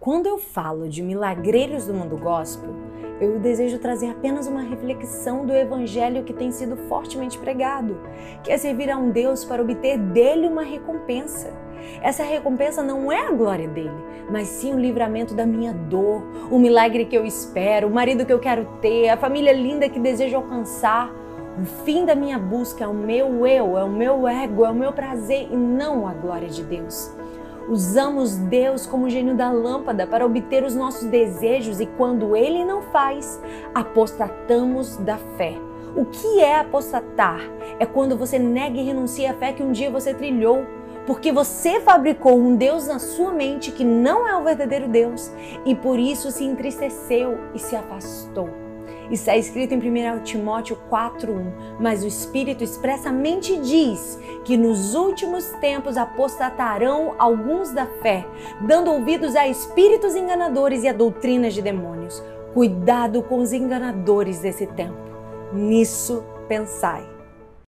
Quando eu falo de milagreiros do mundo gospel, eu desejo trazer apenas uma reflexão do evangelho que tem sido fortemente pregado, que é servir a um Deus para obter dele uma recompensa. Essa recompensa não é a glória dele, mas sim o livramento da minha dor, o milagre que eu espero, o marido que eu quero ter, a família linda que desejo alcançar. O fim da minha busca é o meu eu, é o meu ego, é o meu prazer e não a glória de Deus. Usamos Deus como gênio da lâmpada para obter os nossos desejos e quando Ele não faz, apostatamos da fé. O que é apostatar? É quando você nega e renuncia à fé que um dia você trilhou, porque você fabricou um Deus na sua mente que não é o verdadeiro Deus e por isso se entristeceu e se afastou. Está escrito em 1 Timóteo 4:1, mas o Espírito expressamente diz que nos últimos tempos apostatarão alguns da fé, dando ouvidos a espíritos enganadores e a doutrinas de demônios. Cuidado com os enganadores desse tempo. Nisso pensai.